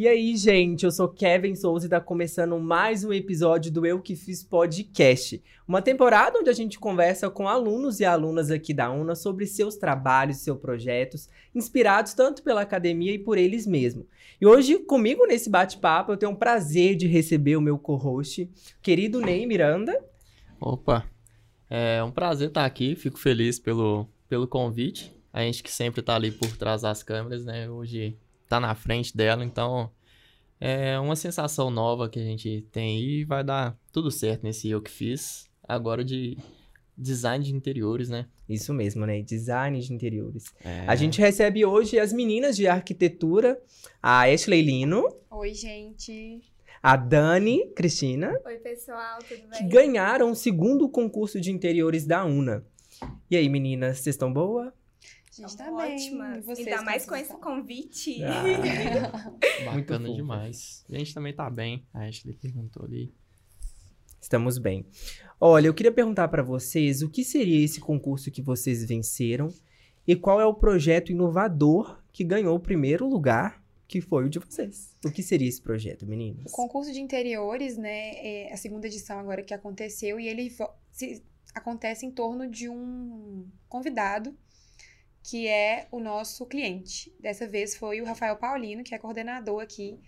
E aí, gente, eu sou Kevin Souza e tá começando mais um episódio do Eu Que Fiz Podcast. Uma temporada onde a gente conversa com alunos e alunas aqui da UNA sobre seus trabalhos, seus projetos, inspirados tanto pela academia e por eles mesmos. E hoje, comigo nesse bate-papo, eu tenho o prazer de receber o meu co-host, querido Ney Miranda. Opa, é um prazer estar aqui, fico feliz pelo, pelo convite. A gente que sempre tá ali por trás das câmeras, né? Hoje tá na frente dela, então é uma sensação nova que a gente tem e vai dar tudo certo nesse eu que fiz. Agora de design de interiores, né? Isso mesmo, né? Design de interiores. É... A gente recebe hoje as meninas de arquitetura, a Ashley Lino. Oi, gente. A Dani Cristina. Oi, pessoal, tudo bem? Que ganharam o segundo concurso de interiores da UNA. E aí, meninas, vocês estão boa? Gente tá ótima. Vocês Ainda mais com esse convite. Ah, bacana demais. A gente também tá bem. A Ashley perguntou ali. Estamos bem. Olha, eu queria perguntar para vocês o que seria esse concurso que vocês venceram e qual é o projeto inovador que ganhou o primeiro lugar, que foi o de vocês. O que seria esse projeto, meninas? O concurso de interiores, né, é a segunda edição agora que aconteceu e ele se, acontece em torno de um convidado que é o nosso cliente. Dessa vez foi o Rafael Paulino, que é coordenador aqui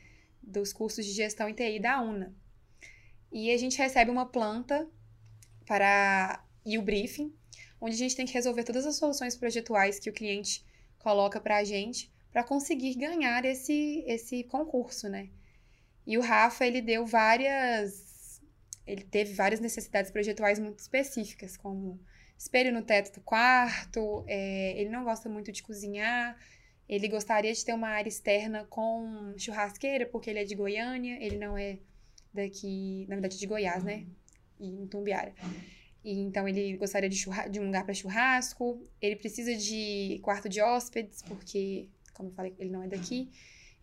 dos cursos de gestão em TI da UNA. E a gente recebe uma planta para e o briefing, onde a gente tem que resolver todas as soluções projetuais que o cliente coloca para a gente para conseguir ganhar esse, esse concurso, né? E o Rafa, ele deu várias... Ele teve várias necessidades projetuais muito específicas, como espelho no teto do quarto, é, ele não gosta muito de cozinhar, ele gostaria de ter uma área externa com churrasqueira, porque ele é de Goiânia, ele não é daqui, na verdade, de Goiás, né? E em Tumbiara. E, então, ele gostaria de, de um lugar para churrasco, ele precisa de quarto de hóspedes, porque, como eu falei, ele não é daqui.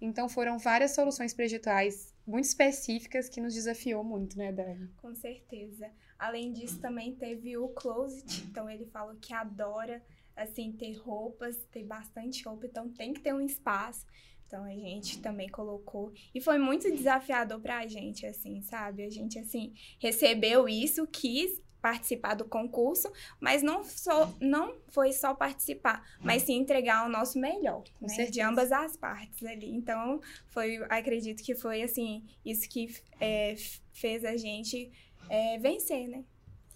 Então, foram várias soluções projetuais muito específicas que nos desafiou muito, né, Dani? Com certeza. Além disso, também teve o closet. Então, ele falou que adora, assim, ter roupas, ter bastante roupa. Então, tem que ter um espaço. Então, a gente também colocou. E foi muito desafiador pra gente, assim, sabe? A gente, assim, recebeu isso, quis participar do concurso, mas não, só, não foi só participar, mas sim entregar o nosso melhor, né? De ambas as partes ali. Então, foi, acredito que foi, assim, isso que é, fez a gente é, vencer, né?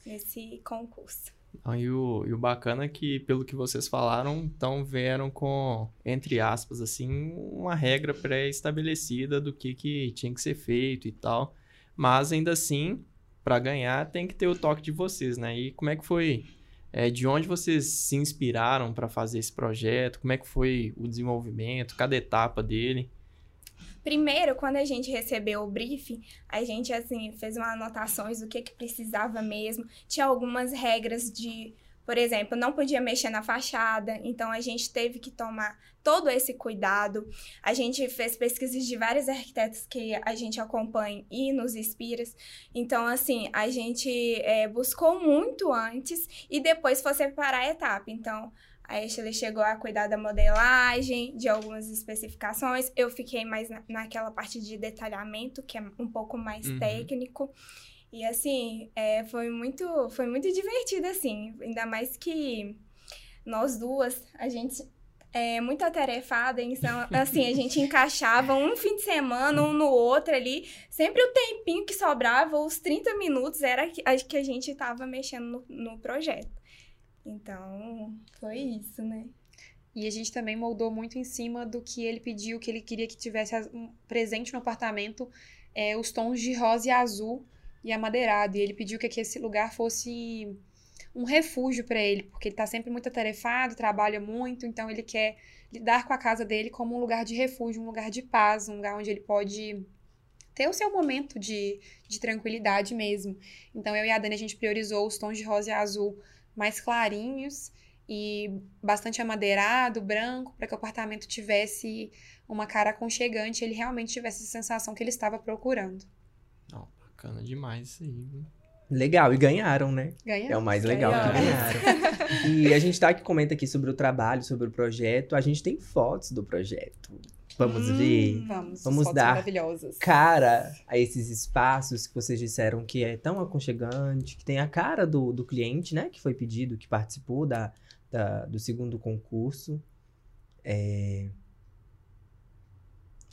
Nesse concurso. E, o, e o bacana é que, pelo que vocês falaram, então vieram com, entre aspas, assim, uma regra pré-estabelecida do que, que tinha que ser feito e tal. Mas ainda assim, para ganhar, tem que ter o toque de vocês, né? E como é que foi? É, de onde vocês se inspiraram para fazer esse projeto? Como é que foi o desenvolvimento, cada etapa dele? Primeiro, quando a gente recebeu o briefing, a gente, assim, fez umas anotações do que, que precisava mesmo. Tinha algumas regras de, por exemplo, não podia mexer na fachada, então a gente teve que tomar todo esse cuidado. A gente fez pesquisas de vários arquitetos que a gente acompanha e nos inspira. Então, assim, a gente é, buscou muito antes e depois foi separar a etapa. Então, a Ashley chegou a cuidar da modelagem, de algumas especificações. Eu fiquei mais na, naquela parte de detalhamento, que é um pouco mais uhum. técnico. E assim, é, foi muito foi muito divertido, assim. Ainda mais que nós duas, a gente é muito atarefada, então, assim, a gente encaixava um fim de semana, um no outro ali. Sempre o tempinho que sobrava, os 30 minutos, era que a gente estava mexendo no, no projeto. Então, foi isso, né? E a gente também moldou muito em cima do que ele pediu, que ele queria que tivesse presente no apartamento é, os tons de rosa e azul e amadeirado. E ele pediu que, que esse lugar fosse um refúgio para ele, porque ele está sempre muito atarefado, trabalha muito, então ele quer lidar com a casa dele como um lugar de refúgio, um lugar de paz, um lugar onde ele pode ter o seu momento de, de tranquilidade mesmo. Então eu e a Dani a gente priorizou os tons de rosa e azul mais clarinhos e bastante amadeirado, branco, para que o apartamento tivesse uma cara aconchegante, ele realmente tivesse a sensação que ele estava procurando. Oh, bacana demais isso aí. Legal, e ganharam, né? Ganharam. É o mais legal ganharam. que ganharam. e a gente tá aqui, comenta aqui sobre o trabalho, sobre o projeto. A gente tem fotos do projeto. Vamos Hum. ver. Vamos, Vamos dar cara a esses espaços que vocês disseram que é tão aconchegante, que tem a cara do, do cliente, né? Que foi pedido, que participou da, da- do segundo concurso. É...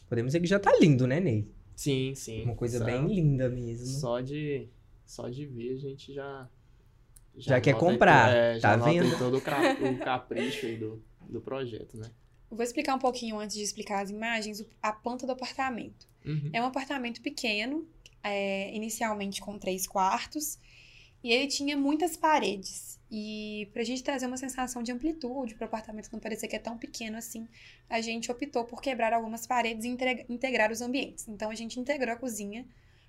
Podemos dizer que já tá lindo, né, Ney? Sim, sim. Uma coisa Só- bem linda mesmo. Só de, só de ver a gente já. Já quer nota aí comprar, to- é, tá já vendo? todo o, capricho aí do, do projeto, né? Vou explicar um pouquinho antes de explicar as imagens, a planta do apartamento. Uhum. É um apartamento pequeno, é, inicialmente com três quartos, e ele tinha muitas paredes. E pra gente trazer uma sensação de amplitude para o apartamento não parecer que é tão pequeno assim, a gente optou por quebrar algumas paredes e integra- integrar os ambientes. Então a gente integrou a cozinha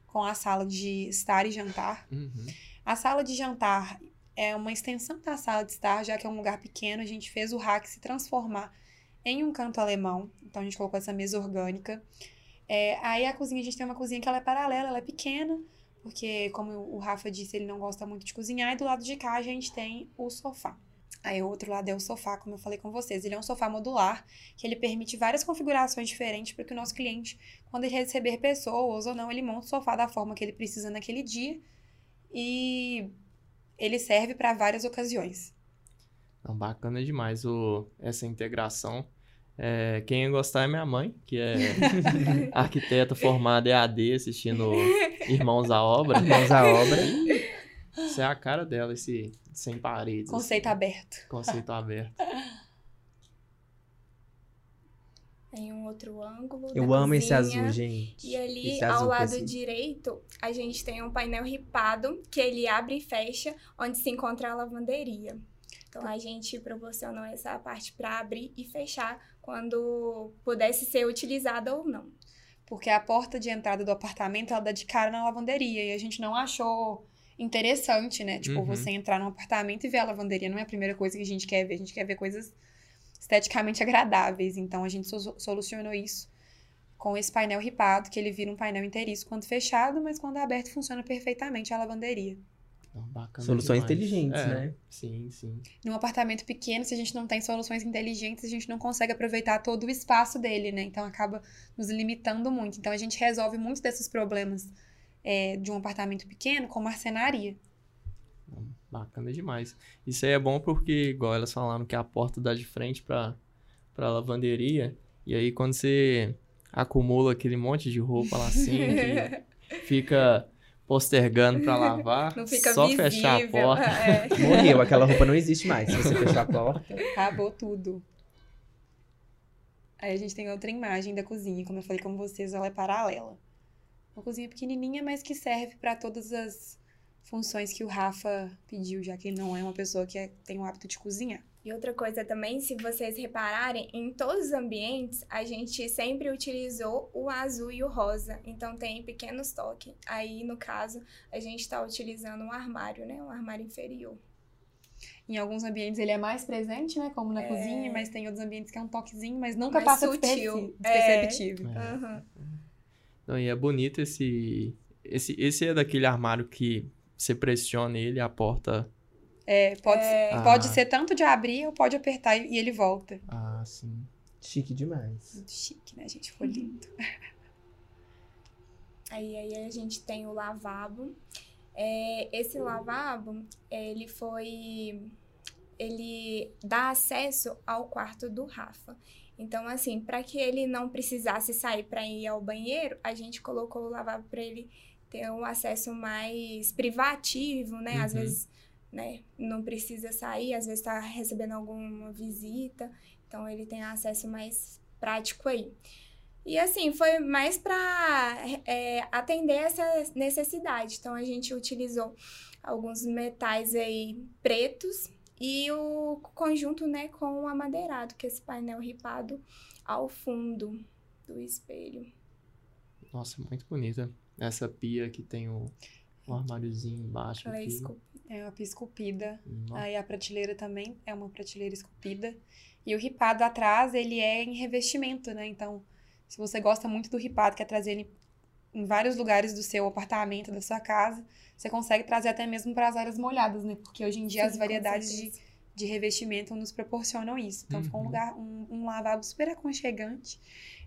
com a sala de estar e jantar. Uhum. A sala de jantar é uma extensão da sala de estar, já que é um lugar pequeno, a gente fez o rack se transformar em um canto alemão. Então a gente colocou essa mesa orgânica. É, aí a cozinha, a gente tem uma cozinha que ela é paralela, ela é pequena, porque como o Rafa disse, ele não gosta muito de cozinhar, e do lado de cá a gente tem o sofá. Aí o outro lado é o sofá, como eu falei com vocês. Ele é um sofá modular, que ele permite várias configurações diferentes para que o nosso cliente, quando ele receber pessoas ou não, ele monta o sofá da forma que ele precisa naquele dia. E ele serve para várias ocasiões. Não, bacana demais o, essa integração. É, quem ia gostar é minha mãe, que é arquiteta formada EAD, assistindo Irmãos à Obra. Mãos à obra. Isso é a cara dela, esse sem paredes. Conceito assim, aberto. Conceito aberto. Em um outro ângulo. Eu da amo esse cozinha. azul, gente. E ali, Esse ao azul lado preciso. direito, a gente tem um painel ripado que ele abre e fecha, onde se encontra a lavanderia. Então a gente proporcionou essa parte para abrir e fechar quando pudesse ser utilizada ou não. Porque a porta de entrada do apartamento, ela dá de cara na lavanderia. E a gente não achou interessante, né? Tipo, Uhum. você entrar num apartamento e ver a lavanderia. Não é a primeira coisa que a gente quer ver. A gente quer ver coisas esteticamente agradáveis. Então, a gente so- solucionou isso com esse painel ripado, que ele vira um painel inteiriço quando fechado, mas quando aberto funciona perfeitamente a lavanderia. Bacana Soluções demais. inteligentes, É, né? Sim, sim. Num apartamento pequeno, se a gente não tem soluções inteligentes, a gente não consegue aproveitar todo o espaço dele, né? Então acaba nos limitando muito. Então a gente resolve muitos desses problemas é, de um apartamento pequeno com marcenaria. Não, Bacana demais. Isso aí é bom porque, igual elas falaram que a porta dá de frente pra, pra lavanderia. E aí, quando você acumula aquele monte de roupa lá assim, fica postergando pra lavar, Não fica só visível. fechar a porta. É. Morreu, aquela roupa não existe mais. Se você fechar a porta. Acabou tudo. Aí a gente tem outra imagem da cozinha. Como eu falei com vocês, ela é paralela. Uma cozinha pequenininha, mas que serve para todas as funções que o Rafa pediu, já que ele não é uma pessoa que é- tem o hábito de cozinhar. E outra coisa também, se vocês repararem, em todos os ambientes a gente sempre utilizou o azul e o rosa. Então tem pequenos toques. Aí, no caso, a gente está utilizando um armário, né? Um armário inferior. Em alguns ambientes ele é mais presente, né? Como na É. cozinha, mas tem outros ambientes que é um toquezinho, mas nunca Mais passa sutil. desperce- É. desperceptível. É. Aham. Não, e é bonito esse, esse. Esse é daquele armário que você pressiona ele, a porta. É, pode, É. pode Ah. ser tanto de abrir ou pode apertar e e ele volta. Ah, sim. Chique demais. Muito chique, né, gente? Ficou lindo. Aí, aí a gente tem o lavabo. É, esse lavabo, ele foi. Ele dá acesso ao quarto do Rafa. Então, assim, para que ele não precisasse sair para ir ao banheiro, a gente colocou o lavabo para ele ter um acesso mais privativo, né? Às Uhum. vezes, né, não precisa sair, às vezes está recebendo alguma visita. Então, ele tem acesso mais prático aí. E assim, foi mais para atender essa necessidade. Então a gente utilizou alguns metais aí pretos e o conjunto, né, com o amadeirado, que é esse painel ripado ao fundo do espelho. Nossa, muito bonita. Essa pia que tem o, armáriozinho embaixo. Ela é aqui. Esculpida. É uma pia esculpida. Nossa, Aí a prateleira também é uma prateleira esculpida. E o ripado atrás, ele é em revestimento, né? Então, se você gosta muito do ripado, quer trazer ele em vários lugares do seu apartamento, da sua casa, você consegue trazer até mesmo para as áreas molhadas, né? Porque hoje em dia Sim, as variedades de, de revestimento nos proporcionam isso. Então, ficou um Uhum. lugar, um, um lavabo super aconchegante.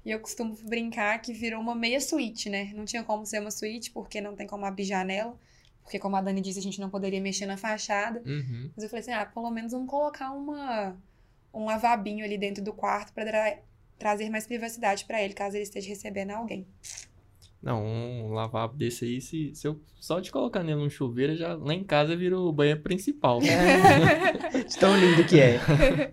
E eu costumo brincar que virou uma meia suíte, né? Não tinha como ser uma suíte, porque não tem como abrir janela. Porque, como a Dani disse, a gente não poderia mexer na fachada. Uhum. Mas eu falei assim, ah, pelo menos vamos colocar uma, um lavabinho ali dentro do quarto para trazer mais privacidade para ele, caso ele esteja recebendo alguém. Não, um lavabo desse aí, se, se eu só de colocar nele um chuveiro, já, lá em casa vira o banheiro principal. Tão lindo que é.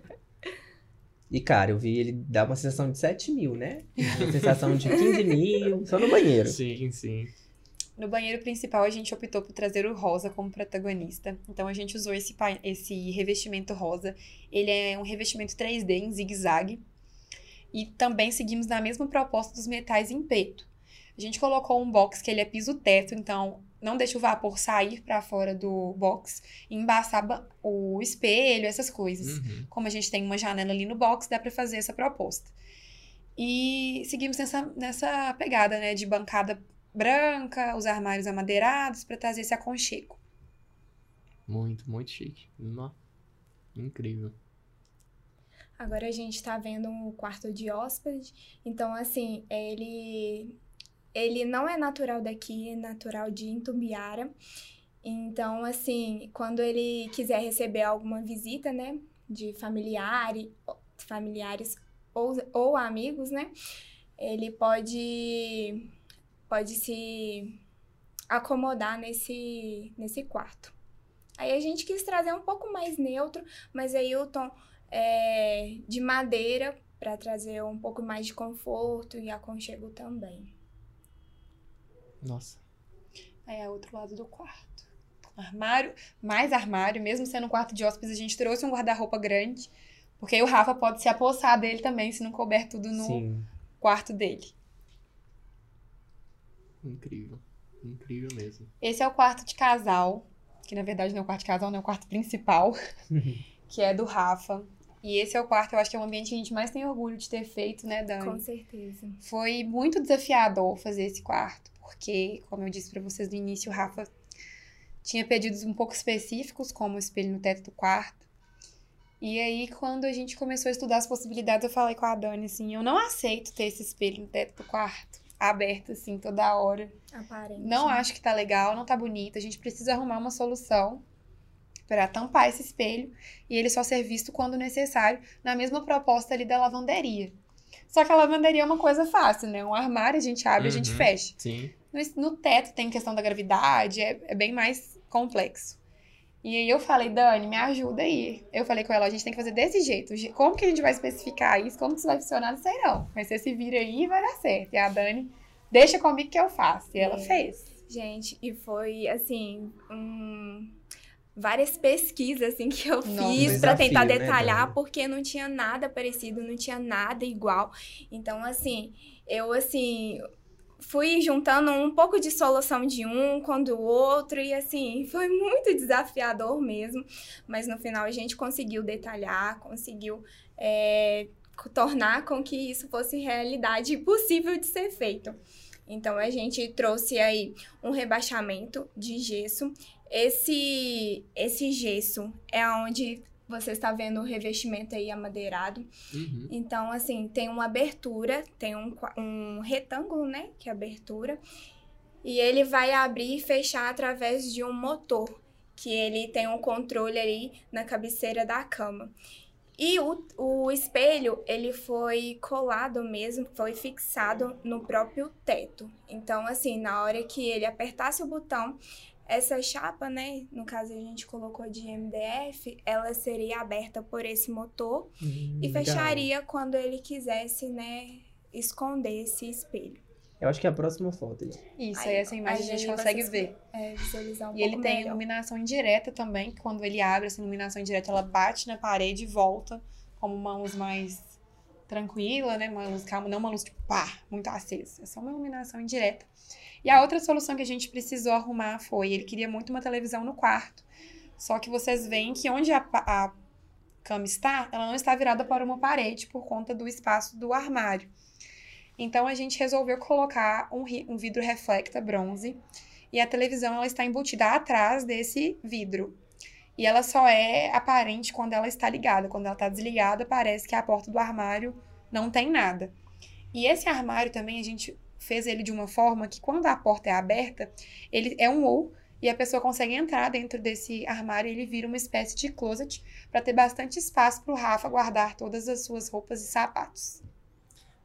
E, cara, eu vi ele dar uma sensação de 7 mil, né? Uma sensação de 15 mil, só no banheiro. sim, sim. No banheiro principal, a gente optou por trazer o rosa como protagonista. Então, a gente usou esse, esse revestimento rosa. Ele é um revestimento 3D em zigue-zague. E também seguimos na mesma proposta dos metais em preto. A gente colocou um box que ele é piso-teto, então não deixa o vapor sair para fora do box e embaçar ba- o espelho, essas coisas. Uhum. Como a gente tem uma janela ali no box, dá para fazer essa proposta. E seguimos nessa, nessa pegada, né, de bancada branca, os armários amadeirados para trazer esse aconchego. Muito, muito chique. Nó. Incrível. Agora a gente tá vendo um quarto de hóspede. Então, assim, ele, ele não é natural daqui, é natural de Itumbiara. Então, assim, quando ele quiser receber alguma visita, né, de familiare, familiares ou, ou amigos, né, ele pode, pode se acomodar nesse, nesse quarto. Aí a gente quis trazer um pouco mais neutro, mas aí o tom é, de madeira para trazer um pouco mais de conforto e aconchego também. Nossa. Aí é outro lado do quarto. Armário, mais armário, mesmo sendo um quarto de hóspedes, a gente trouxe um guarda-roupa grande, porque aí o Rafa pode se apossar dele também, se não couber tudo no Sim. quarto dele. Incrível. Incrível mesmo. Esse é o quarto de casal, que na verdade não é o quarto de casal, não é o quarto principal, que é do Rafa. E esse é o quarto, eu acho que é o ambiente que a gente mais tem orgulho de ter feito, né, Dani? Com certeza. Foi muito desafiador fazer esse quarto, porque, como eu disse pra vocês no início, o Rafa tinha pedidos um pouco específicos, como o espelho no teto do quarto. E aí, quando a gente começou a estudar as possibilidades, eu falei com a Dani assim: eu não aceito ter esse espelho no teto do quarto, aberto assim toda hora. Aparente. Não acho que tá legal, não tá bonito. A gente precisa arrumar uma solução para tampar esse espelho e ele só ser visto quando necessário, na mesma proposta ali da lavanderia. Só que a lavanderia é uma coisa fácil, né? Um armário a gente abre, a gente Uhum. fecha. Sim. No, no teto tem questão da gravidade, é, é bem mais complexo. E aí eu falei, Dani, me ajuda aí. Eu falei com ela, a gente tem que fazer desse jeito. Je- Como que a gente vai especificar isso? Como que isso vai funcionar? Não sei não. Mas você se vira aí e vai dar certo. E a Dani, deixa comigo que eu faço. E ela É. fez. Gente, e foi assim, um- várias pesquisas assim que eu Nossa, fiz pra desafio, tentar né, detalhar, Dani? porque não tinha nada parecido, não tinha nada igual. Então, assim, eu assim fui juntando um pouco de solução de um com do outro e assim, foi muito desafiador mesmo, mas no final a gente conseguiu detalhar, conseguiu é, tornar com que isso fosse realidade possível de ser feito. Então a gente trouxe aí um rebaixamento de gesso. Esse esse gesso é onde você está vendo o revestimento aí amadeirado. Uhum. Então, assim, tem uma abertura, tem um, um retângulo, né? Que é abertura. E ele vai abrir e fechar através de um motor, que ele tem um controle ali na cabeceira da cama. E o, o espelho, ele foi colado mesmo, foi fixado no próprio teto. Então, assim, na hora que ele apertasse o botão, essa chapa, né, no caso a gente colocou de MDF, ela seria aberta por esse motor e Legal. fecharia quando ele quisesse, né, esconder esse espelho. Eu acho que é a próxima foto. aí. Isso, Aí, aí essa imagem a aí gente consegue ver. É, visualizar um E ele tem melhor. iluminação indireta também, que quando ele abre essa iluminação indireta, ela bate na parede e volta como uma luz mais tranquila, né? Uma luz calma, não uma luz tipo pá, muito acesa. É só uma iluminação indireta. E a outra solução que a gente precisou arrumar foi, ele queria muito uma televisão no quarto. Só que vocês veem que onde a, a cama está, ela não está virada para uma parede por conta do espaço do armário. Então a gente resolveu colocar um, um vidro reflecta bronze e a televisão ela está embutida atrás desse vidro. E ela só é aparente quando ela está ligada. Quando ela está desligada, parece que a porta do armário não tem nada. E esse armário também a gente fez ele de uma forma que quando a porta é aberta, ele é um ou e a pessoa consegue entrar dentro desse armário e ele vira uma espécie de closet para ter bastante espaço para o Rafa guardar todas as suas roupas e sapatos.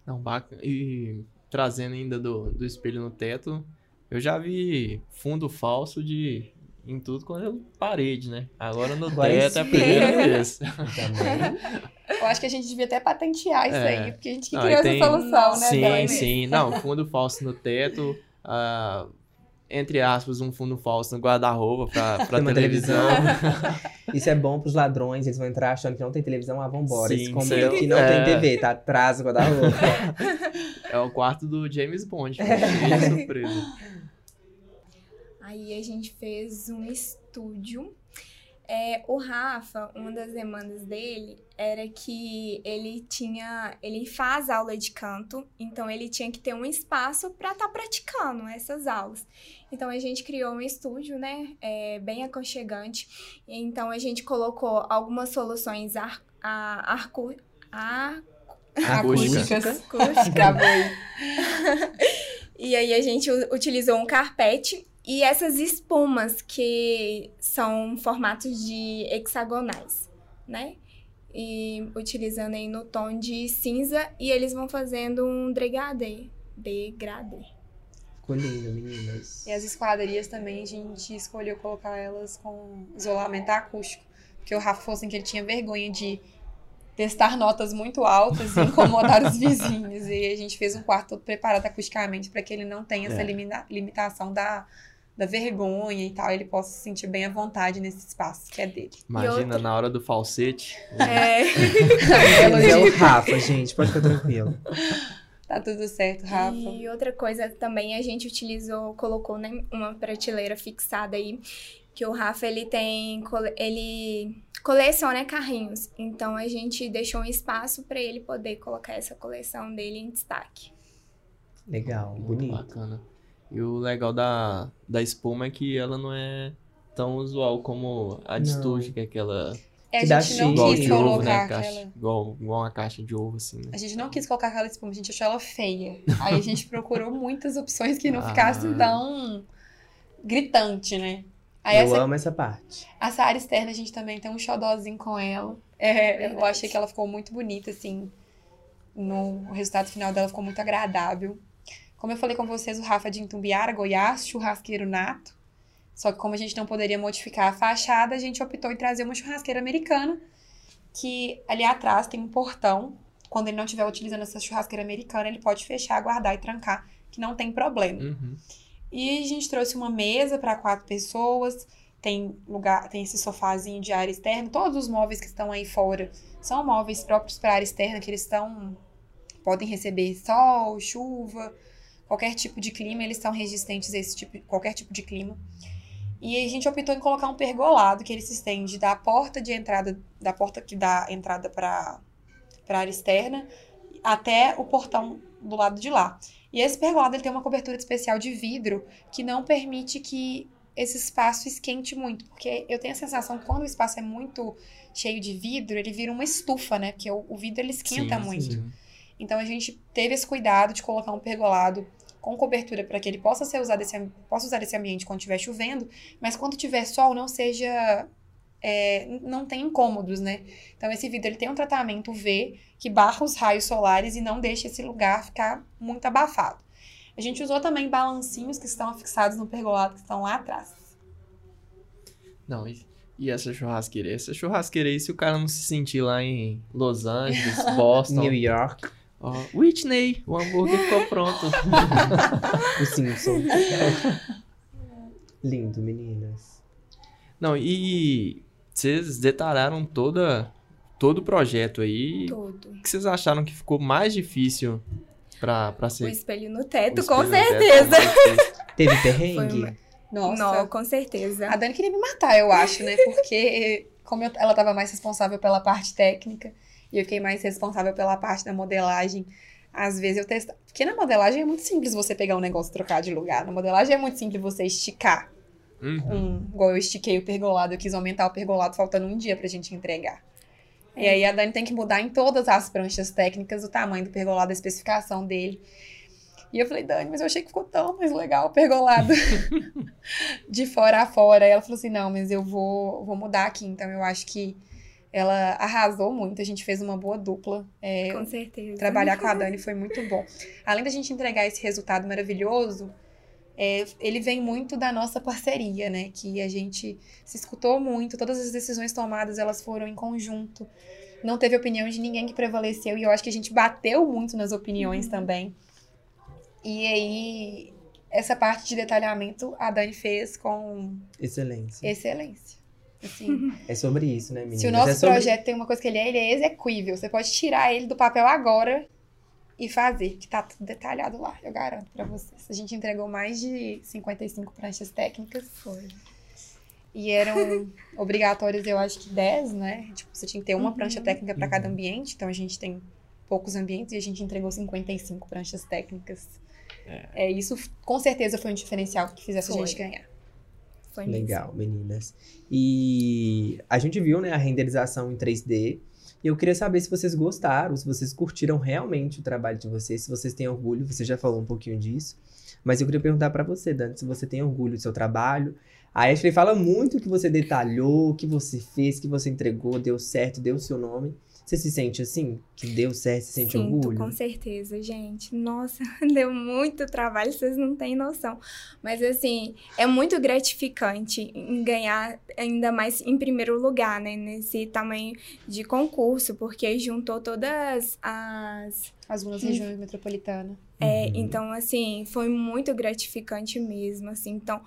Não, bacana. E trazendo ainda do, do espelho no teto, eu já vi fundo falso de em tudo quando é parede, né? Agora no Agora teto é a primeira vez. Eu acho que a gente devia até patentear isso É. aí, porque a gente que Não, criou tem- essa solução, né, sim, Dani? sim. Não, fundo falso no teto, ah, entre aspas, um fundo falso no guarda-roupa pra, pra uma televisão. Isso é bom pros ladrões, eles vão entrar achando que não tem televisão, ah, vambora. Sim, Eles combinam sim. que não É. tem TV, tá atrás do guarda-roupa. É o quarto do James Bond. cheio de surpresa. Aí a gente fez um estúdio. É, o Rafa, uma das demandas dele era que ele tinha, ele faz aula de canto, então ele tinha que ter um espaço para estar praticando essas aulas. Então a gente criou um estúdio, né, é, bem aconchegante. Então a gente colocou algumas soluções ar, a, arco, ar, Acústica. Acústicas. Aí. E aí a gente utilizou um carpete e essas espumas que são formatos de hexagonais, né? E utilizando aí no tom de cinza e eles vão fazendo um degradê. Degradê. Ficou lindo, meninas. E as esquadrias também, a gente escolheu colocar elas com isolamento acústico. Porque o Rafa falou assim que ele tinha vergonha de testar notas muito altas e incomodar os vizinhos. E a gente fez um quarto todo preparado acusticamente para que ele não tenha essa É. limita- limitação da, da vergonha e tal. Ele possa se sentir bem à vontade nesse espaço que é dele. Imagina outra- na hora do falsete. É, é o Rafa, gente, pode ficar tranquilo. Tá tudo certo, Rafa. E outra coisa também a gente utilizou, colocou né, uma prateleira fixada aí, que o Rafa ele tem, ele coleciona carrinhos. Então a gente deixou um espaço para ele poder colocar essa coleção dele em destaque. Legal, Muito bonito. bacana. E o legal da, da espuma é que ela não é tão usual como a de que é aquela É, Que a dá gente não igual quis de ovo, né? colocar Caixa- aquela. igual, igual uma caixa de ovo, assim, né? A gente não quis colocar aquela espuma, a gente achou ela feia. Aí a gente procurou muitas opções que não Ah. ficassem tão gritante, né? Aí Eu essa, amo essa parte. essa área externa a gente também tem um xodózinho com ela. É, eu achei que ela ficou muito bonita, assim. No o resultado final dela ficou muito agradável. Como eu falei com vocês, o Rafa é de Itumbiara, Goiás, churrasqueiro nato. Só que como a gente não poderia modificar a fachada, a gente optou em trazer uma churrasqueira americana, que ali atrás tem um portão. Quando ele não estiver utilizando essa churrasqueira americana, ele pode fechar, guardar e trancar, que não tem problema. Uhum. E a gente trouxe uma mesa para quatro pessoas. Tem lugar, tem esse sofazinho de área externa. Todos os móveis que estão aí fora são móveis próprios para área externa, que eles estão podem receber sol, chuva, qualquer tipo de clima, eles são resistentes a esse tipo, qualquer tipo de clima. E a gente optou em colocar um pergolado que ele se estende da porta de entrada, da porta que dá entrada para para área externa até o portão do lado de lá. E esse pergolado ele tem uma cobertura especial de vidro que não permite que esse espaço esquente muito, porque eu tenho a sensação que quando o espaço é muito cheio de vidro, ele vira uma estufa, né? Porque o, o vidro ele esquenta Sim, muito. sim. Então a gente teve esse cuidado de colocar um pergolado com cobertura para que ele possa ser usado esse, possa usar esse ambiente quando estiver chovendo, mas quando tiver sol não seja é, não tem incômodos, né? Então esse vidro ele tem um tratamento UV que barra os raios solares e não deixa esse lugar ficar muito abafado. A gente usou também balancinhos que estão afixados no pergolado que estão lá atrás. Não, e, e essa churrasqueira? Essa churrasqueira aí, se o cara não se sentir lá em Los Angeles, Boston. New York, ó, Whitney, o hambúrguer ficou pronto. o Simpson. Lindo, meninas. Não, e vocês detalharam toda, todo o projeto aí. Tudo. O que vocês acharam que ficou mais difícil pra, pra O ser? espelho no teto, o com espelho no teto, certeza. difícil? Teve perrengue? Foi Nossa, Não, com certeza. a Dani queria me matar, eu acho, né? Porque como eu- ela estava mais responsável pela parte técnica e eu fiquei mais responsável pela parte da modelagem, às vezes eu testava. Porque na modelagem é muito simples você pegar um negócio e trocar de lugar. Na modelagem é muito simples você esticar Uhum. um, igual eu estiquei o pergolado, eu quis aumentar o pergolado faltando um dia pra gente entregar. E aí a Dani tem que mudar em todas as pranchas técnicas o tamanho do pergolado, a especificação dele. E eu falei, Dani, mas eu achei que ficou tão mais legal o pergolado de fora a fora. E ela falou assim: não, mas eu vou, vou mudar aqui. Então eu acho que ela arrasou muito, a gente fez uma boa dupla. É, Com certeza. trabalhar com a Dani foi muito bom. Além da gente entregar esse resultado maravilhoso, é, ele vem muito da nossa parceria, né? Que a gente se escutou muito, todas as decisões tomadas elas foram em conjunto. Não teve opinião de ninguém que prevaleceu e eu acho que a gente bateu muito nas opiniões também. E aí essa parte de detalhamento a Dani fez com Excelência. excelência. Assim, É sobre isso, né, meninas? se o nosso é sobre... projeto tem uma coisa que ele é, ele é execuível. Você pode tirar ele do papel agora e fazer, que tá tudo detalhado lá, eu garanto pra vocês. A gente entregou mais de 55 pranchas técnicas. Foi. E eram obrigatórias, eu acho que 10, né? Tipo, você tinha que ter uma Uhum. prancha técnica pra cada ambiente. Então a gente tem poucos ambientes e a gente entregou 55 pranchas técnicas. É, isso com certeza foi um diferencial que fizesse a Foi. gente ganhar. Foi mesmo. Legal, meninas. E a gente viu, né, a renderização em 3D. E eu queria saber se vocês gostaram, se vocês curtiram realmente o trabalho de vocês, se vocês têm orgulho. Você já falou um pouquinho disso. Mas eu queria perguntar pra você, Dani, se você tem orgulho do seu trabalho. A Ashley fala muito que você detalhou, que você fez, que você entregou, deu certo, deu o seu nome. Você se sente assim? Que deu certo, se sente Sinto, orgulho? com certeza, gente. Nossa, deu muito trabalho, vocês não têm noção. Mas, assim, é muito gratificante em ganhar ainda mais em primeiro lugar, né? Nesse tamanho de concurso, porque juntou todas as As duas Hum. regiões metropolitanas. É, Uhum. então, assim, foi muito gratificante mesmo, assim. Então,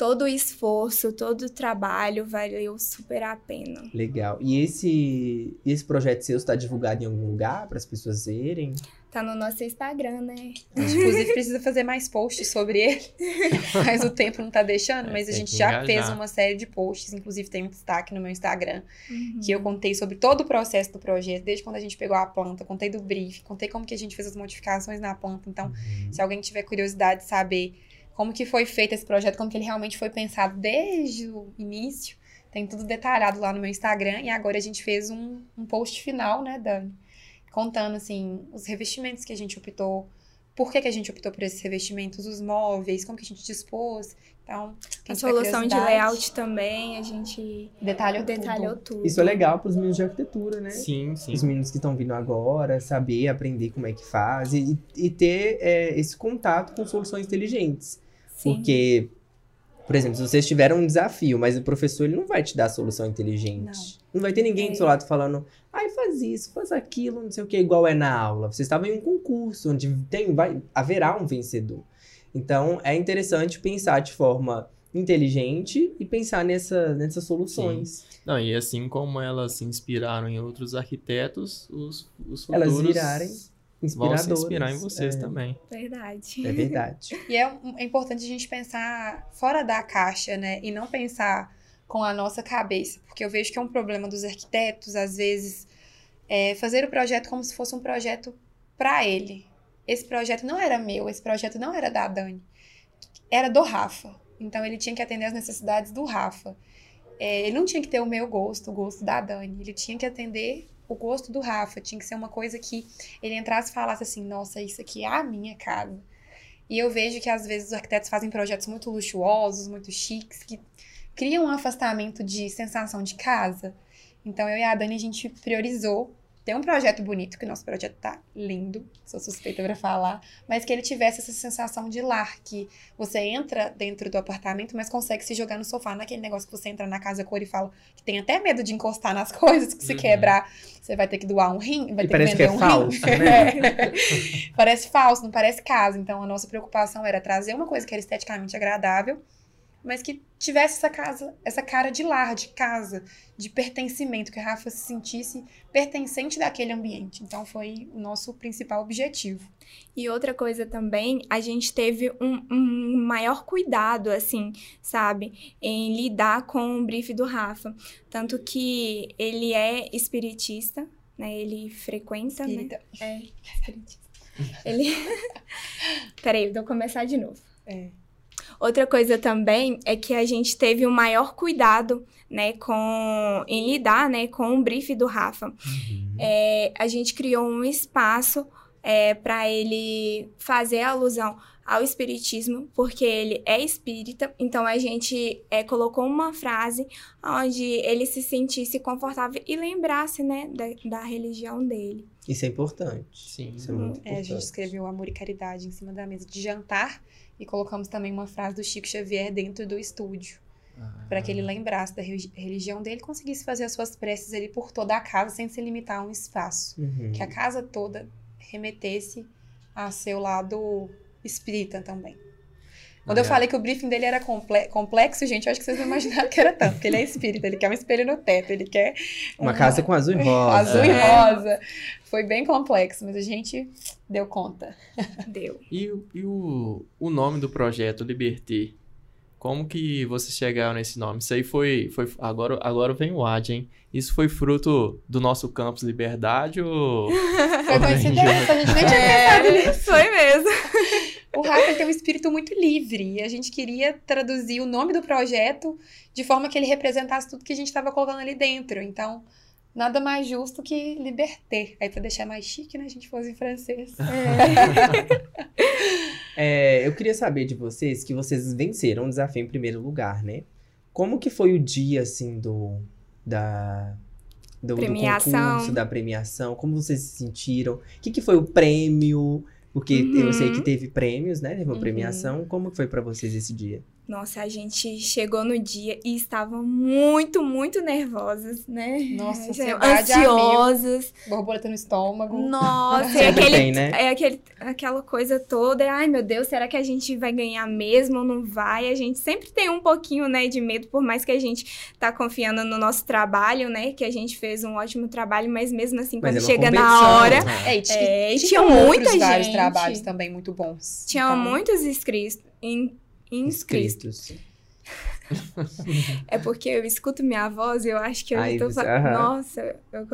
todo o esforço, todo o trabalho valeu super a pena. Legal. E esse, esse projeto seu está divulgado em algum lugar para as pessoas verem? Tá no nosso Instagram, né? A gente, inclusive, precisa fazer mais posts sobre ele. mas o tempo não tá deixando. É, Mas a gente já engajar. fez uma série de posts. Inclusive, tem um destaque no meu Instagram. Uhum. Que eu contei sobre todo o processo do projeto. Desde quando a gente pegou a planta. Contei do brief. Contei como que a gente fez as modificações na planta. Então, Uhum. se alguém tiver curiosidade de saber como que foi feito esse projeto. Como que ele realmente foi pensado desde o início. Tem tudo detalhado lá no meu Instagram. E agora a gente fez um, um post final, né, Dani? Contando, assim, os revestimentos que a gente optou. Por que, que a gente optou por esses revestimentos, os móveis, como que a gente dispôs. Então, A solução de layout também, a gente Detalhou, detalhou tudo. tudo. Isso é legal para os meninos de arquitetura, né? Sim, sim. Os meninos que estão vindo agora, saber, aprender como é que faz e, e ter é, esse contato com soluções inteligentes. Sim. Porque, por exemplo, se vocês tiveram um desafio, mas o professor ele não vai te dar a solução inteligente. Não, vai ter ninguém do É. seu lado falando, ai, faz isso, faz aquilo, não sei o que, igual é na aula. Vocês estavam em um concurso onde tem, vai, haverá um vencedor. Então, é interessante pensar de forma inteligente e pensar nessa, nessas soluções. Não, e assim como elas se inspiraram em outros arquitetos, os, os Elas futuros virarem vão se inspirar em vocês é, também. Verdade. É verdade. E é, é importante a gente pensar fora da caixa, né? E não pensar com a nossa cabeça. Porque eu vejo que é um problema dos arquitetos, às vezes, é fazer o projeto como se fosse um projeto para ele. Esse projeto não era meu, esse projeto não era da Dani. Era do Rafa. Então ele tinha que atender as necessidades do Rafa. É, ele não tinha que ter o meu gosto, o gosto da Dani. Ele tinha que atender o gosto do Rafa. Tinha que ser uma coisa que ele entrasse e falasse assim: nossa, isso aqui é a minha casa. E eu vejo que às vezes os arquitetos fazem projetos muito luxuosos, muito chiques, que criam um afastamento de sensação de casa. Então eu e a Dani a gente priorizou ter um projeto bonito, que o nosso projeto tá lindo, sou suspeita pra falar, mas que ele tivesse essa sensação de lar, que você entra dentro do apartamento, mas consegue se jogar no sofá, naquele negócio que você entra na casa cor e fala que tem até medo de encostar nas coisas, que se Uhum. quebrar, você vai ter que doar um rim, vai E ter que que vender é um falso, rim. né? parece falso, não parece casa. Então a nossa preocupação era trazer uma coisa que era esteticamente agradável, mas que tivesse essa casa, essa cara de lar, de casa, de pertencimento, que a Rafa se sentisse pertencente daquele ambiente. Então foi o nosso principal objetivo. E outra coisa também, a gente teve um, um maior cuidado, assim, sabe, em lidar com o brief do Rafa. Tanto que ele é espiritista, né? Ele frequenta, né? Espírita. É, espiritista. Ele. Peraí, vou começar de novo. É. Outra coisa também é que a gente teve o maior cuidado, né, com em lidar, né, com o brief do Rafa. Uhum. É, a gente criou um espaço é, para ele fazer alusão ao espiritismo, porque ele é espírita. Então a gente é, colocou uma frase onde ele se sentisse confortável e lembrasse, né, da, da religião dele. Isso é importante. Sim. Isso é muito É, a importante. gente escreveu amor e caridade em cima da mesa de jantar e colocamos também uma frase do Chico Xavier dentro do estúdio, para que ele lembrasse da re- religião dele e conseguisse fazer as suas preces ali por toda a casa sem se limitar a um espaço. Uhum. Que a casa toda remetesse a seu lado espírita também. Quando eu É. falei que o briefing dele era comple- complexo, gente, eu acho que vocês não imaginaram que era tanto, porque ele é espírita, ele quer um espelho no teto, ele quer Uma casa com azul e rosa. azul e É. rosa. Foi bem complexo, mas a gente deu conta. Deu. E, o- e o, o nome do projeto, Liberté? Como que vocês chegaram nesse nome? Isso aí foi. foi agora, agora vem o ad, hein? Isso foi fruto do nosso campus Liberdade ou. Foi coincidência, a gente nem tinha É, pensado nisso. foi mesmo. O Rafa tem um espírito muito livre e a gente queria traduzir o nome do projeto de forma que ele representasse tudo que a gente estava colocando ali dentro. Então, nada mais justo que liberter. Aí, pra deixar mais chique, né? A gente fosse em francês. É, eu queria saber de vocês que vocês venceram o desafio em primeiro lugar, né? Como que foi o dia, assim, do... Da... Do, do Premiação. concurso, da premiação, como vocês se sentiram? O que, que foi o prêmio? Porque eu sei Uhum. que teve prêmios, né? Teve uma Uhum. premiação. Como foi pra vocês esse dia? Nossa, a gente chegou no dia e estavam muito, muito nervosas, né? Nossa, É, ansiedade mil. ansiosas. Borboleta no estômago. Nossa, é, aquele, tem, né? é aquele, aquela coisa toda. Ai, meu Deus, será que a gente vai ganhar mesmo ou não vai? A gente sempre tem um pouquinho, né, de medo, por mais que a gente tá confiando no nosso trabalho, né? Que a gente fez um ótimo trabalho, mas mesmo assim, quando é chega na hora, né? É, e tinha, É, e tinha tinha muita vários gente. trabalhos também muito bons. tinham Então, muitos inscritos. In, inscritos. É porque eu escuto minha voz e eu acho que eu Aí tô falando. Nossa, eu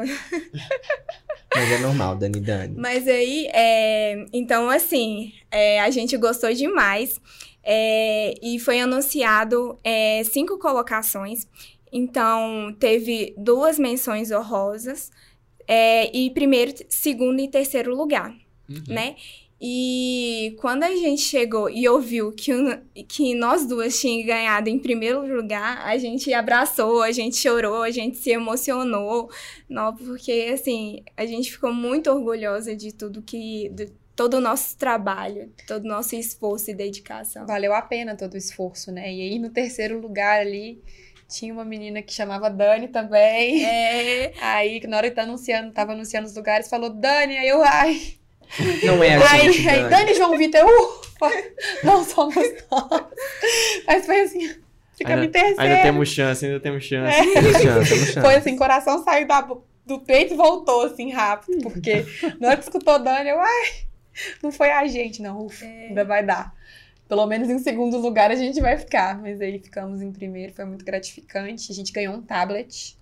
Mas é normal, Dani Dani. Mas aí, é, então, assim, é, a gente gostou demais. é, e foi anunciado é, cinco colocações. Então, teve duas menções honrosas. é, e primeiro, segundo e terceiro lugar, Uhum. né? E quando a gente chegou e ouviu que, o- que nós duas tínhamos ganhado em primeiro lugar, a gente abraçou, a gente chorou, a gente se emocionou, não, porque assim, a gente ficou muito orgulhosa de tudo que. de todo o nosso trabalho, todo o nosso esforço e dedicação. Valeu a pena todo o esforço, né? E aí, no terceiro lugar ali, tinha uma menina que chamava Dani também. É, Aí, na hora que tá anunciando, tava anunciando os lugares, falou Dani, aí eu, ai. Não é a Aí, gente, aí Dani. Dani e João Vitor, ufa, não somos nós. Mas foi assim, fica me terceiro. Ainda temos chance, ainda temos chance. Temos chance, temos chance. Foi assim, coração saiu da, do peito e voltou assim rápido, porque na hora que escutou Dani, eu, ai, não foi a gente, não, ufa, ainda vai dar. Pelo menos em segundo lugar a gente vai ficar, mas aí ficamos em primeiro, foi muito gratificante. A gente ganhou um tablet.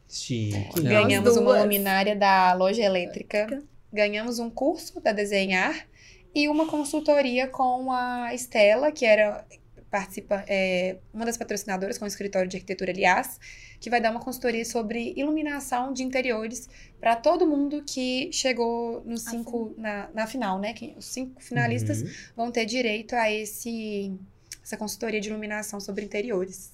Olha. ganhamos uma luminária da loja elétrica, ganhamos um curso da Desenhar e uma consultoria com a Estela, que era participa, é, uma das patrocinadoras com o escritório de arquitetura, aliás, que vai dar uma consultoria sobre iluminação de interiores para todo mundo que chegou nos cinco na, na final, né? Que os cinco finalistas Uhum. vão ter direito a esse essa consultoria de iluminação sobre interiores.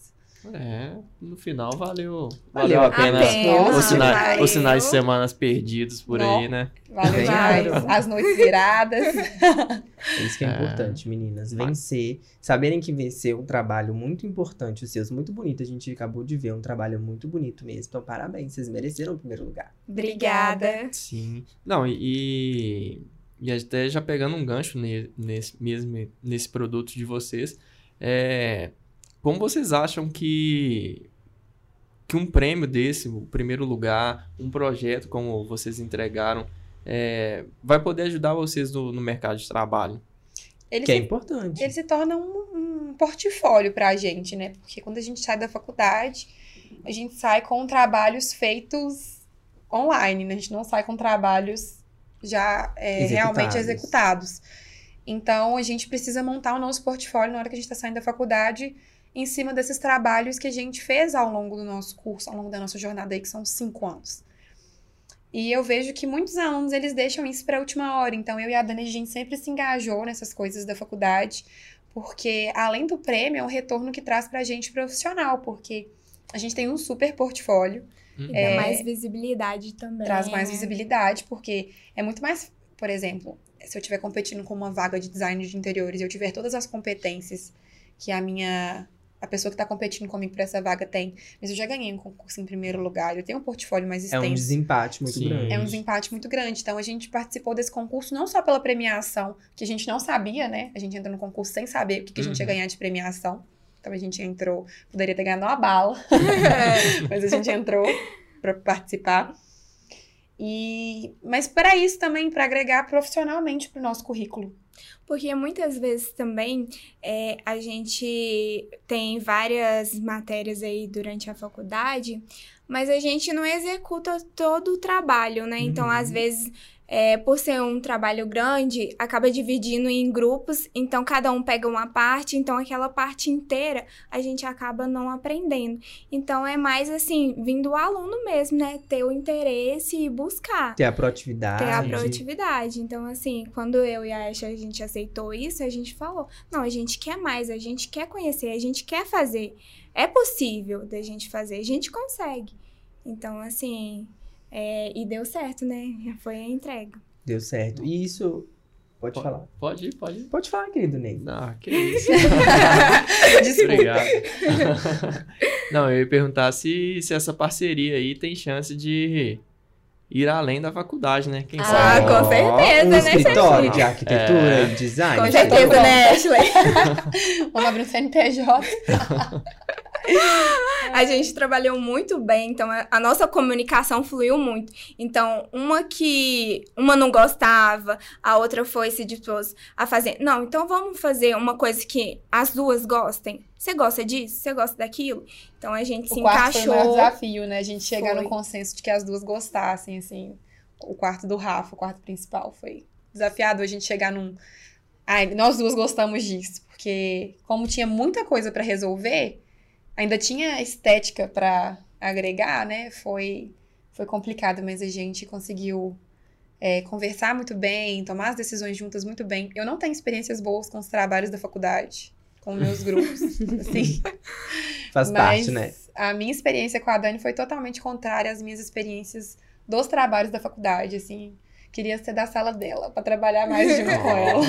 É, no final valeu, Valeu valeu, a pena pena. os, sina- os sinais de semanas perdidos por Não. aí, né? Valeu demais. As noites viradas. Isso que é, É. importante, meninas. Vencer. Saberem que vencer é um trabalho muito importante, os seus, muito bonito. A gente acabou de ver um trabalho muito bonito mesmo. Então, parabéns, vocês mereceram o primeiro lugar. Obrigada. Sim. Não, e, e até já pegando um gancho ne- nesse mesmo nesse produto de vocês, é, como vocês acham que que um prêmio desse, o primeiro lugar, um projeto como vocês entregaram, é, vai poder ajudar vocês no, no mercado de trabalho? Ele Que é se, importante. ele se torna um, um portfólio pra gente, né? Porque quando a gente sai da faculdade, a gente sai com trabalhos feitos online, né? A gente não sai com trabalhos já é, Executados. realmente executados. Então, a gente precisa montar o nosso portfólio na hora que a gente está saindo da faculdade, em cima desses trabalhos que a gente fez ao longo do nosso curso, ao longo da nossa jornada aí, que são cinco anos. E eu vejo que muitos alunos, eles deixam isso para a última hora. Então, eu e a Dani, a gente sempre se engajou nessas coisas da faculdade, porque além do prêmio, é um retorno que traz para a gente profissional, porque a gente tem um super portfólio. E dá é, mais visibilidade também. Traz mais né? visibilidade, porque é muito mais, por exemplo, se eu estiver competindo com uma vaga de design de interiores e eu tiver todas as competências que a minha a pessoa que está competindo comigo para essa vaga tem, mas eu já ganhei um concurso em primeiro lugar, eu tenho um portfólio mais extenso. É um desempate muito Sim. grande. É um desempate muito grande. Então a gente participou desse concurso não só pela premiação, que a gente não sabia, né? A gente entrou no concurso sem saber o que, que a gente ia uhum. ganhar de premiação. Então a gente entrou, poderia ter ganhado uma bala, mas a gente entrou para participar. E, mas para isso também, para agregar profissionalmente para o nosso currículo. Porque muitas vezes também é, a gente tem várias matérias aí durante a faculdade, mas a gente não executa todo o trabalho, né? Então, uhum. às vezes, é, por ser um trabalho grande, acaba dividindo em grupos, então cada um pega uma parte, então aquela parte inteira a gente acaba não aprendendo. Então é mais assim, vindo o aluno mesmo, né? Ter o interesse e buscar. Ter a proatividade. Ter a proatividade. Então, assim, quando eu e a Asha a gente aceitou isso, a gente falou: não, a gente quer mais, a gente quer conhecer, a gente quer fazer. É possível da gente fazer, a gente consegue. Então, assim, é, e deu certo, né? Foi a entrega. Deu certo. E isso. Pode, pode falar. Pode ir, pode ir. Pode falar, querido Ney. Não, que isso. Desculpa. Obrigado. Não, eu ia perguntar se, se essa parceria aí tem chance de ir além da faculdade, né? Quem ah, sabe? com certeza, um né, escritório de arquitetura é... e design. Com certeza, né, Ashley? Vamos abrir um CNPJ. A gente trabalhou muito bem, então a, a, nossa comunicação fluiu muito. Então, uma que uma não gostava, a outra foi se dispôs a fazer. Não, então vamos fazer uma coisa que as duas gostem. Você gosta disso? Você gosta daquilo? Então a gente o se quarto encaixou. Foi o desafio, né? A gente chegar foi. no consenso de que as duas gostassem, assim. O quarto do Rafa, o quarto principal, foi desafiado a gente chegar num. Ai, nós duas gostamos disso, porque como tinha muita coisa para resolver, ainda tinha estética para agregar, né? Foi, foi complicado, mas a gente conseguiu é, conversar muito bem, tomar as decisões juntas muito bem. Eu não tenho experiências boas com os trabalhos da faculdade, com meus grupos, assim. Faz mas parte, né? A minha experiência com a Dani foi totalmente contrária às minhas experiências dos trabalhos da faculdade, assim. Queria ser da sala dela, para trabalhar mais junto com ela.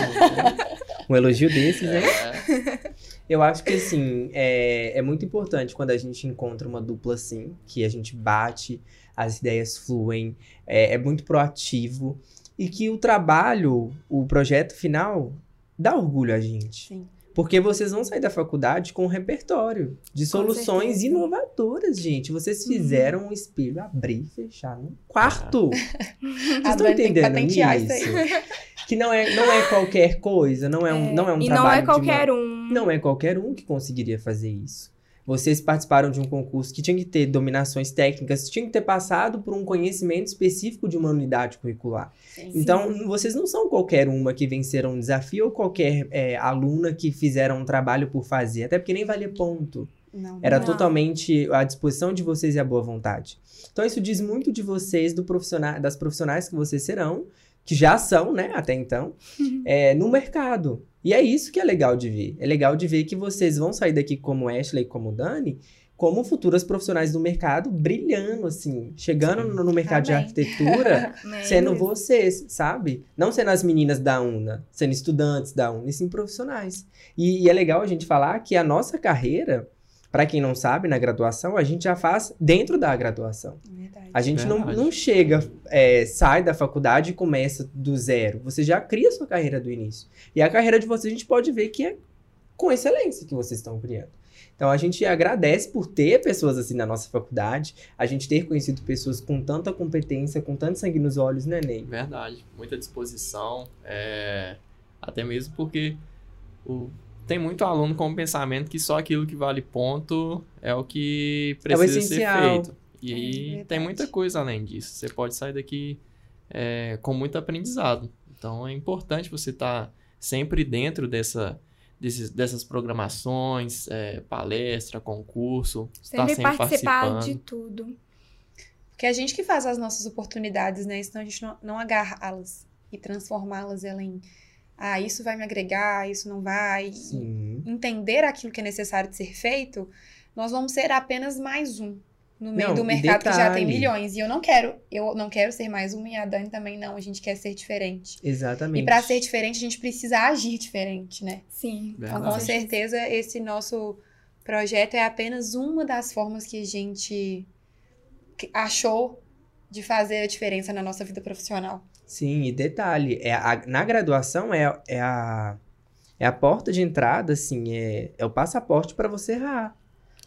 Um elogio desses, né? É. Eu acho que, assim, é, é muito importante quando a gente encontra uma dupla assim, que a gente bate, as ideias fluem, é, é muito proativo e que o trabalho, o projeto final, dá orgulho a gente. Sim. Porque vocês vão sair da faculdade com um repertório de soluções inovadoras, gente. Vocês uhum. fizeram um espelho abrir e fechar num quarto. Vocês estão entendendo isso? Que não é, não é qualquer coisa, não é um, é. não é um e trabalho. não é qualquer uma... um. Não é qualquer um que conseguiria fazer isso. Vocês participaram de um concurso que tinha que ter dominações técnicas, tinha que ter passado por um conhecimento específico de uma unidade curricular. Sim, então, sim. vocês não são qualquer uma que venceram um desafio ou qualquer é, aluna que fizeram um trabalho por fazer, até porque nem valia ponto. Não, Era não. totalmente à disposição de vocês e a boa vontade. Então, isso diz muito de vocês, do profissional, das profissionais que vocês serão, que já são, né, até então, uhum. é, no mercado. E é isso que é legal de ver. É legal de ver que vocês vão sair daqui como Ashley e como Dani, como futuras profissionais do mercado, brilhando, assim, chegando no, no, mercado Amém. de arquitetura, sendo vocês, sabe? Não sendo as meninas da UNA, sendo estudantes da UNA, e sim profissionais. E, e é legal a gente falar que a nossa carreira, para quem não sabe, na graduação, a gente já faz dentro da graduação. Verdade. A gente não, não chega, é, sai da faculdade e começa do zero. Você já cria sua carreira do início. E a carreira de vocês a gente pode ver que é com excelência que vocês estão criando. Então a gente agradece por ter pessoas assim na nossa faculdade, a gente ter conhecido pessoas com tanta competência, com tanto sangue nos olhos, né, Ney? Verdade, muita disposição, é... até mesmo porque o tem muito aluno com o pensamento que só aquilo que vale ponto é o que precisa é ser feito. E é tem muita coisa além disso. Você pode sair daqui é, com muito aprendizado. Então é importante você estar tá sempre dentro dessa, desses, dessas programações, é, palestra, concurso, está Sempre sempre participar de tudo. Porque a gente que faz as nossas oportunidades, né? Senão a gente não, não agarrá-las e transformá-las ela em ah, isso vai me agregar, isso não vai. Sim. Entender aquilo que é necessário de ser feito, nós vamos ser apenas mais um no meio Não, do mercado que já tem detalhe. milhões. E eu não quero, eu não quero ser mais um e a Dani também não. A gente quer ser diferente. Exatamente. E para ser diferente, a gente precisa agir diferente, né? Sim. Então, com Verdade. certeza, esse nosso projeto é apenas uma das formas que a gente achou de fazer a diferença na nossa vida profissional. Sim, e detalhe, é a- na graduação é, é, a, é a porta de entrada, assim, é, é o passaporte para você errar.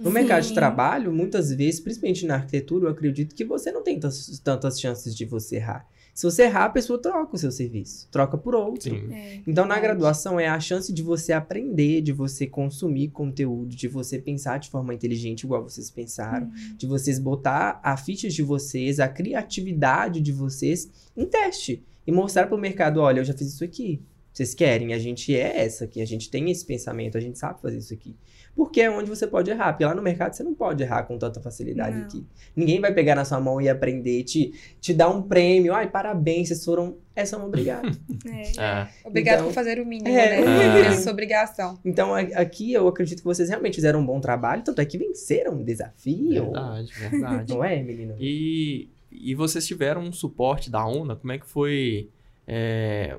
No Sim. mercado de trabalho, muitas vezes, principalmente na arquitetura, eu acredito que você não tem tantas, tantas chances de você errar. Se você errar, a pessoa troca o seu serviço, troca por outro. Sim. É. Então, na graduação é a chance de você aprender, de você consumir conteúdo, de você pensar de forma inteligente, igual vocês pensaram, de vocês botar a ficha de vocês, a criatividade de vocês em teste e mostrar para o mercado, olha, eu já fiz isso aqui. Vocês querem? A gente é essa aqui, a gente tem esse pensamento, a gente sabe fazer isso aqui. Porque é onde você pode errar. Porque lá no mercado você não pode errar com tanta facilidade Não. aqui. Ninguém vai pegar na sua mão e aprender, te, te dar um prêmio. Ai, parabéns, vocês foram. É só um obrigado. É. É. Obrigado Então- por fazer o mínimo, É. né? É. Essa sua obrigação. Então, aqui eu acredito que vocês realmente fizeram um bom trabalho, tanto é que venceram um desafio. Verdade, verdade. Não é, menino? E, e vocês tiveram um suporte da UNA? Como é que foi é,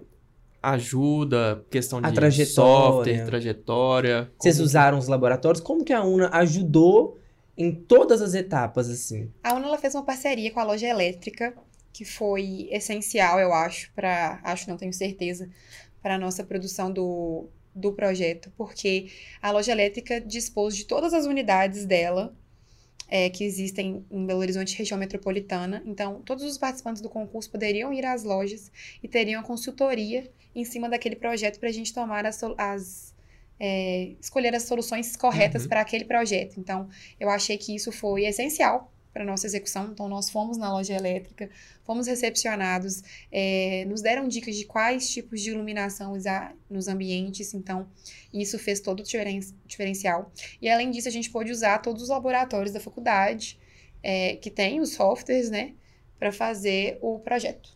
ajuda, questão A de trajetória. software, trajetória? Vocês como- usaram os laboratórios? Como que a UNA ajudou em todas as etapas, assim? A UNA ela fez uma parceria com a loja elétrica, que foi essencial, eu acho, para. Acho, não tenho certeza, para a nossa produção do, do projeto, porque a loja elétrica dispôs de todas as unidades dela. É, que existem em Belo Horizonte, região metropolitana. Então, todos os participantes do concurso poderiam ir às lojas e teriam a consultoria em cima daquele projeto para a gente tomar as, as é, escolher as soluções corretas Uhum. para aquele projeto. Então, eu achei que isso foi essencial para nossa execução. Então, nós fomos na loja elétrica, fomos recepcionados, é, nos deram dicas de quais tipos de iluminação usar nos ambientes. Então, isso fez todo o diferen- diferencial. E, além disso, a gente pôde usar todos os laboratórios da faculdade, é, que tem os softwares, né, para fazer o projeto.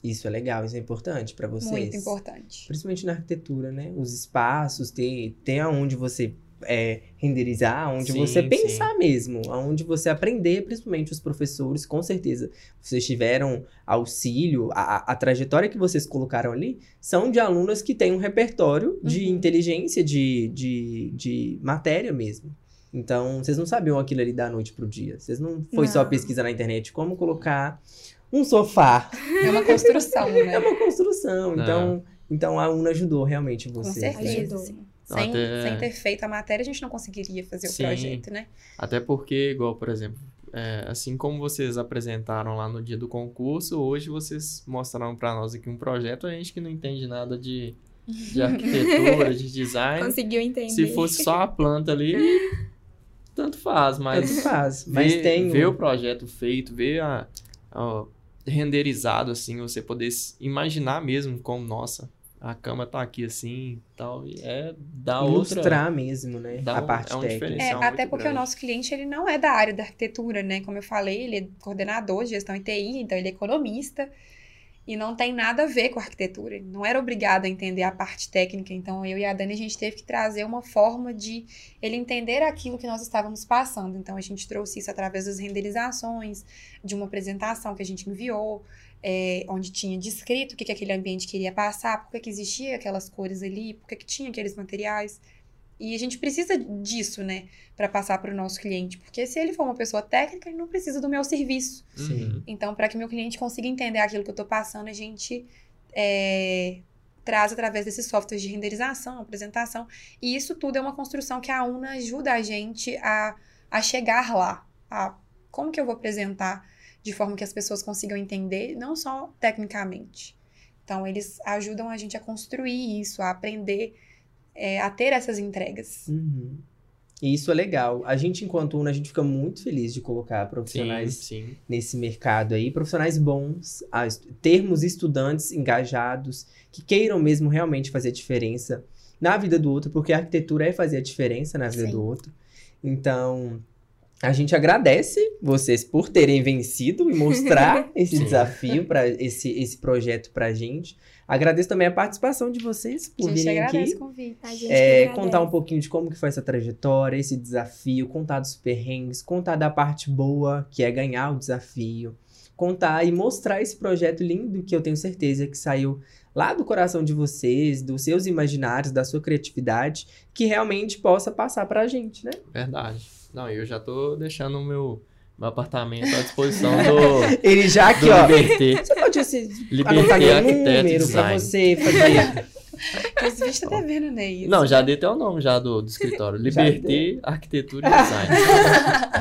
Isso é legal, isso é importante pra vocês. Muito importante. Principalmente na arquitetura, né? Os espaços, ter, ter aonde você é, renderizar, aonde Sim, você sim. pensar mesmo, aonde você aprender, principalmente os professores, com certeza. Vocês tiveram auxílio, a, a- trajetória que vocês colocaram ali são de alunas que têm um repertório de Uhum. inteligência, de, de, de matéria mesmo. Então, vocês não sabiam aquilo ali da noite pro dia. Vocês não foi só Não. pesquisa na internet como colocar um sofá É uma construção, é né? uma construção. Então, então a UNA ajudou realmente Com vocês. né? certeza. Ajudou. sim. Sem, Até- sem ter feito a matéria, a gente não conseguiria fazer Sim. o projeto, né? Até porque, igual, por exemplo, é, assim como vocês apresentaram lá no dia do concurso, hoje vocês mostraram para nós aqui um projeto, a gente que não entende nada de, de arquitetura, de design. Conseguiu entender. Se fosse só a planta ali, tanto faz, mas Tanto faz. Mas ver, tem. ver o projeto feito, ver a, a- renderizado assim, você poder imaginar mesmo como, nossa, a cama tá aqui assim, tal, e é da outra ilustrar mesmo, né? dá a um- parte é um técnica. É, até porque grande. o nosso cliente ele não é da área da arquitetura, né? Como eu falei, ele é coordenador de gestão em TI, então ele é economista e não tem nada a ver com arquitetura. Ele não era obrigado a entender a parte técnica, então eu e a Dani a gente teve que trazer uma forma de ele entender aquilo que nós estávamos passando. Então a gente trouxe isso através das renderizações, de uma apresentação que a gente enviou, é, onde tinha descrito o que, que aquele ambiente queria passar, por que, que existia aquelas cores ali, por que, que tinha aqueles materiais. E a gente precisa disso, né, para passar para o nosso cliente, porque se ele for uma pessoa técnica, ele não precisa do meu serviço. Sim. Uhum. Então, para que meu cliente consiga entender aquilo que eu estou passando, a gente é, traz através desses softwares de renderização, apresentação. E isso tudo é uma construção que a UNA ajuda a gente a, a chegar lá. A como que eu vou apresentar de forma que as pessoas consigam entender, não só tecnicamente. Então, eles ajudam a gente a construir isso, a aprender, é, a ter essas entregas. Uhum. E isso é legal. A gente, enquanto UNA, a gente fica muito feliz de colocar profissionais Sim, sim. nesse mercado aí, profissionais bons, a- termos estudantes engajados, que queiram mesmo realmente fazer diferença na vida do outro, porque a arquitetura é fazer a diferença na vida Sim. do outro. Então, a gente agradece vocês por terem vencido e mostrar esse Sim. desafio para esse, esse projeto pra gente. Agradeço também a participação de vocês A por gente virem aqui. convite. A gente É, que contar um pouquinho de como que foi essa trajetória, esse desafio, contar dos perrengues, contar da parte boa, que é ganhar o desafio, contar e mostrar esse projeto lindo que eu tenho certeza que saiu lá do coração de vocês, dos seus imaginários, da sua criatividade, que realmente possa passar pra gente, né? Verdade. Não, eu já tô deixando o meu, meu apartamento à disposição do, Ele já aqui, ó. Liberté. Você pode assim, Liberté Arquiteto e número pra você fazer. Esse vídeo tá devendo, né? Isso. Não, já dei até o nome já do, do escritório. Liberté Arquitetura e Design.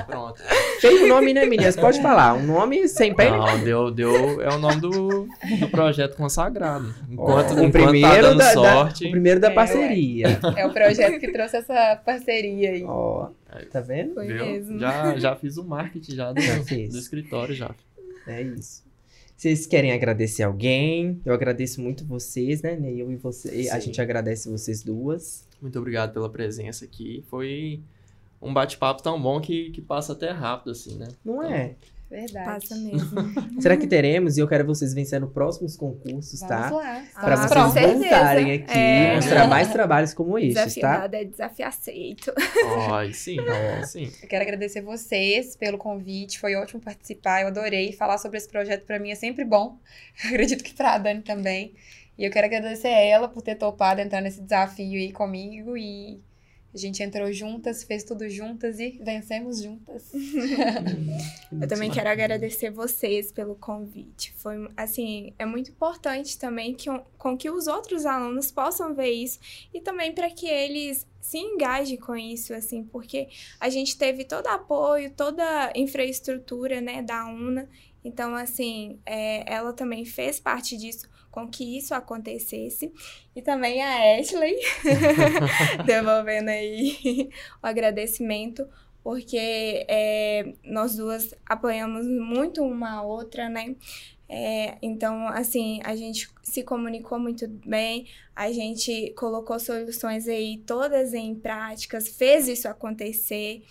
Pronto. Tem o nome, né, meninas? Pode falar. Um nome sem pé. Não, deu, deu, é o nome do, do projeto consagrado. Enquanto, o enquanto primeiro tá dando da, da- sorte, o primeiro da É, parceria. É o projeto que trouxe essa parceria aí. Ó, tá vendo? Foi viu? mesmo. Já, já fiz o marketing já do, Já fez. do escritório já. É isso. Vocês querem agradecer alguém? Eu agradeço muito vocês, né? Eu e você. A Sim. gente agradece vocês duas. Muito obrigado pela presença aqui. Foi um bate-papo tão bom que, que passa até rápido, assim, né? Não é? Verdade. Passa mesmo. Será que teremos? E eu quero vocês vencendo próximos concursos, tá? Vamos lá. Pra Ah, vocês certeza. voltarem aqui É. mostrar mais trabalhos como Desafio tá? é desafio aceito. Ó, e sim, ó, sim. Eu quero agradecer vocês pelo convite. Foi ótimo participar. Eu adorei. Falar sobre esse projeto pra mim é sempre bom. Acredito que pra Dani também. E eu quero agradecer a ela por ter topado entrar nesse desafio aí comigo. E a gente entrou juntas, fez tudo juntas e vencemos juntas. Eu também quero agradecer vocês pelo convite. Foi, assim, é muito importante também que, com que os outros alunos possam ver isso e também para que eles se engajem com isso, assim, porque a gente teve todo apoio, toda a infraestrutura, né, da UNA. Então, assim, é, ela também fez parte disso, com que isso acontecesse. E também a Ashley, devolvendo aí o agradecimento, porque é, nós duas apoiamos muito uma a outra, né? É, então, assim, a gente se comunicou muito bem, a gente colocou soluções aí todas em práticas, fez isso acontecer.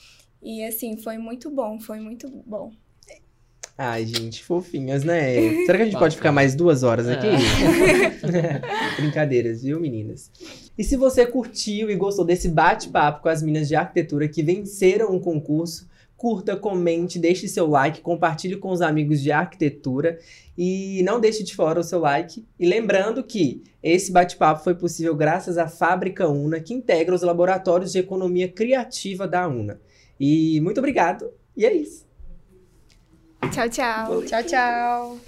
E assim, foi muito bom, foi muito bom. Ai, gente, fofinhas, né? Será que a gente pode ficar mais duas horas aqui? É. Brincadeiras, viu, meninas? E se você curtiu e gostou desse bate-papo com as meninas de arquitetura que venceram o concurso, curta, comente, deixe seu like, compartilhe com os amigos de arquitetura e não deixe de fora o seu like. E lembrando que esse bate-papo foi possível graças à Fábrica Una, que integra os laboratórios de economia criativa da Una. E muito obrigado. E é isso. Ciao.